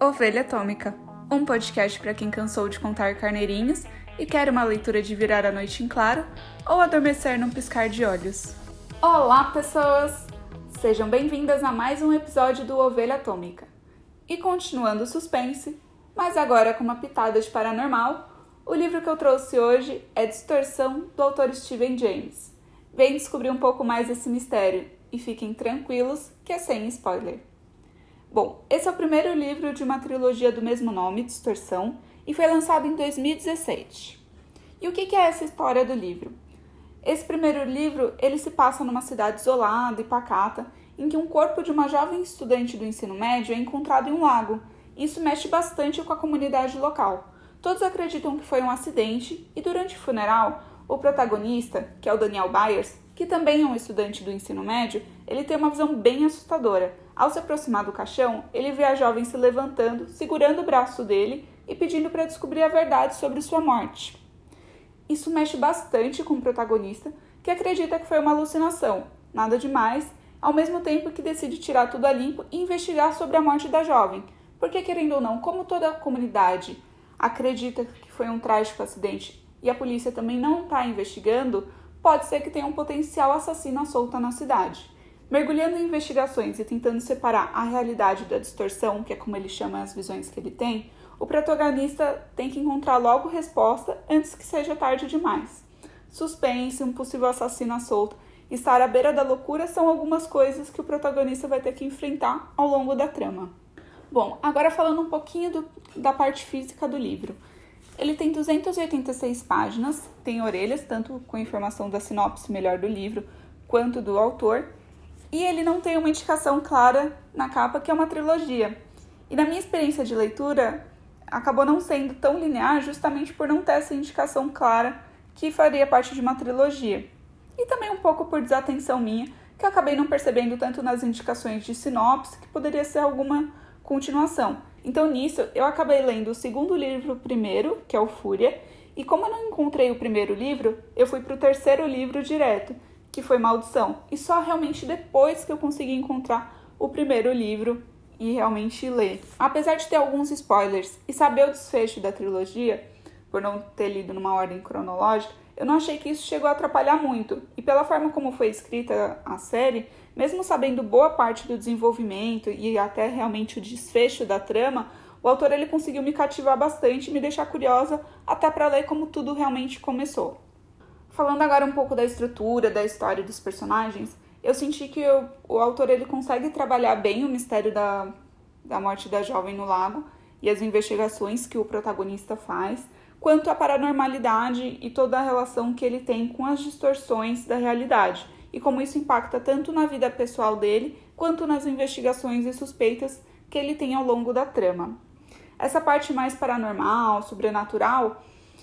Ovelha Atômica, um podcast para quem cansou de contar carneirinhos e quer uma leitura de virar a noite em claro ou adormecer num piscar de olhos. Olá, pessoas! Sejam bem-vindas a mais um episódio do Ovelha Atômica. E continuando o suspense, mas agora com uma pitada de paranormal, o livro que eu trouxe hoje é Distorção, do autor Steven James. Vem descobrir um pouco mais desse mistério e fiquem tranquilos que é sem spoiler. Bom, esse é o primeiro livro de uma trilogia do mesmo nome, Distorção, e foi lançado em 2017. E o que é essa história do livro? Esse primeiro livro ele se passa numa cidade isolada e pacata, em que um corpo de uma jovem estudante do ensino médio é encontrado em um lago. Isso mexe bastante com a comunidade local. Todos acreditam que foi um acidente e durante o funeral, o protagonista, que é o Daniel Byers, que também é um estudante do ensino médio, ele tem uma visão bem assustadora. Ao se aproximar do caixão, ele vê a jovem se levantando, segurando o braço dele e pedindo para descobrir a verdade sobre sua morte. Isso mexe bastante com o protagonista, que acredita que foi uma alucinação, nada demais, ao mesmo tempo que decide tirar tudo a limpo e investigar sobre a morte da jovem, porque querendo ou não, como toda a comunidade acredita que foi um trágico acidente e a polícia também não está investigando, pode ser que tenha um potencial assassino à solta na cidade. Mergulhando em investigações e tentando separar a realidade da distorção, que é como ele chama as visões que ele tem, o protagonista tem que encontrar logo resposta antes que seja tarde demais. Suspense, um possível assassino à solta, estar à beira da loucura são algumas coisas que o protagonista vai ter que enfrentar ao longo da trama. Bom, agora falando um pouquinho do, da parte física do livro. Ele tem 286 páginas, tem orelhas, tanto com informação da sinopse melhor do livro quanto do autor, e ele não tem uma indicação clara na capa que é uma trilogia. E na minha experiência de leitura, acabou não sendo tão linear justamente por não ter essa indicação clara que faria parte de uma trilogia. E também um pouco por desatenção minha, que acabei não percebendo tanto nas indicações de sinopse que poderia ser alguma continuação. Então nisso eu acabei lendo o segundo livro primeiro, que é o Fúria, e como eu não encontrei o primeiro livro, eu fui para o terceiro livro direto, que foi Maldição. E só realmente depois que eu consegui encontrar o primeiro livro e realmente ler. Apesar de ter alguns spoilers e saber o desfecho da trilogia, por não ter lido numa ordem cronológica, eu não achei que isso chegou a atrapalhar muito. E pela forma como foi escrita a série, mesmo sabendo boa parte do desenvolvimento e até realmente o desfecho da trama, o autor ele conseguiu me cativar bastante e me deixar curiosa até para ler como tudo realmente começou. Falando agora um pouco da estrutura, da história dos personagens, eu senti que eu, o autor ele consegue trabalhar bem o mistério da, da morte da jovem no lago e as investigações que o protagonista faz, quanto à paranormalidade e toda a relação que ele tem com as distorções da realidade e como isso impacta tanto na vida pessoal dele quanto nas investigações e suspeitas que ele tem ao longo da trama. Essa parte mais paranormal, sobrenatural,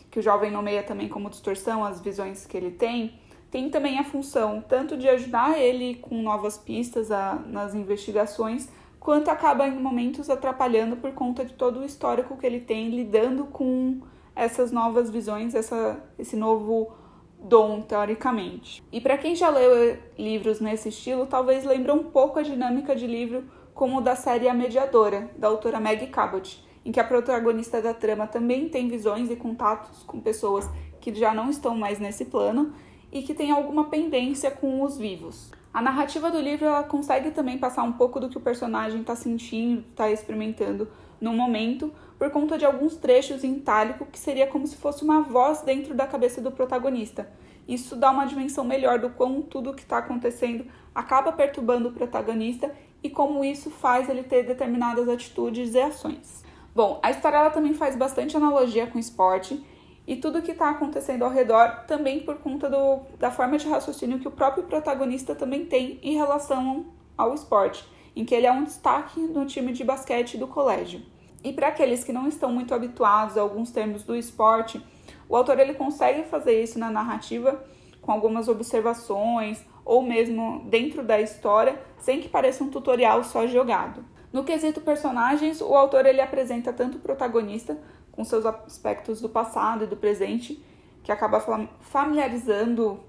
que o jovem nomeia também como distorção, as visões que ele tem, tem também a função tanto de ajudar ele com novas pistas a, nas investigações, quanto acaba em momentos atrapalhando por conta de todo o histórico que ele tem lidando com essas novas visões, essa, esse novo dom, teoricamente. E para quem já leu livros nesse estilo, talvez lembre um pouco a dinâmica de livro como o da série A Mediadora, da autora Maggie Cabot, em que a protagonista da trama também tem visões e contatos com pessoas que já não estão mais nesse plano e que tem alguma pendência com os vivos. A narrativa do livro ela consegue também passar um pouco do que o personagem está sentindo, está experimentando no momento, por conta de alguns trechos em itálico que seria como se fosse uma voz dentro da cabeça do protagonista. Isso dá uma dimensão melhor do quão tudo que está acontecendo acaba perturbando o protagonista e como isso faz ele ter determinadas atitudes e ações. Bom, a história ela também faz bastante analogia com o esporte e tudo que está acontecendo ao redor também por conta do, da forma de raciocínio que o próprio protagonista também tem em relação ao esporte, em que ele é um destaque no time de basquete do colégio. E para aqueles que não estão muito habituados a alguns termos do esporte, o autor ele consegue fazer isso na narrativa com algumas observações ou mesmo dentro da história, sem que pareça um tutorial só jogado. No quesito personagens, o autor ele apresenta tanto o protagonista com seus aspectos do passado e do presente, que acaba familiarizando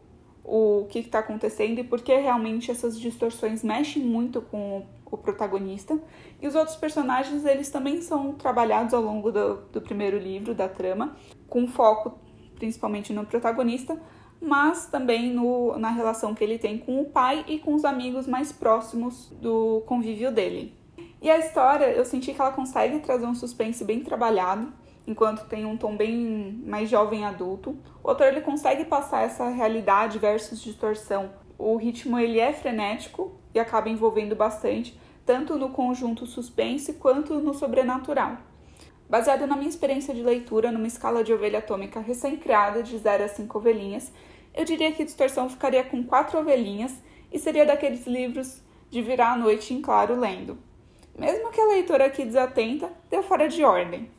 o que está acontecendo e por que realmente essas distorções mexem muito com o protagonista. E os outros personagens, eles também são trabalhados ao longo do, do primeiro livro, da trama, com foco principalmente no protagonista, mas também no, na relação que ele tem com o pai e com os amigos mais próximos do convívio dele. E a história, eu senti que ela consegue trazer um suspense bem trabalhado, enquanto tem um tom bem mais jovem adulto. O autor ele consegue passar essa realidade versus distorção. O ritmo ele é frenético e acaba envolvendo bastante, tanto no conjunto suspense quanto no sobrenatural. Baseado na minha experiência de leitura numa escala de ovelha atômica recém-criada de 0 a 5 ovelhinhas, eu diria que Distorção ficaria com 4 ovelhinhas e seria daqueles livros de virar a noite em claro lendo. Mesmo que a leitora aqui desatenta, deu fora de ordem.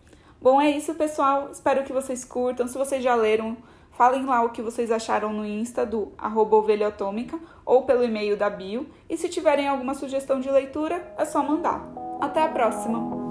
Bom, é isso, pessoal. Espero que vocês curtam. Se vocês já leram, falem lá o que vocês acharam no Insta do arroba ovelha atômica ou pelo e-mail da bio. E se tiverem alguma sugestão de leitura, é só mandar. Até a próxima!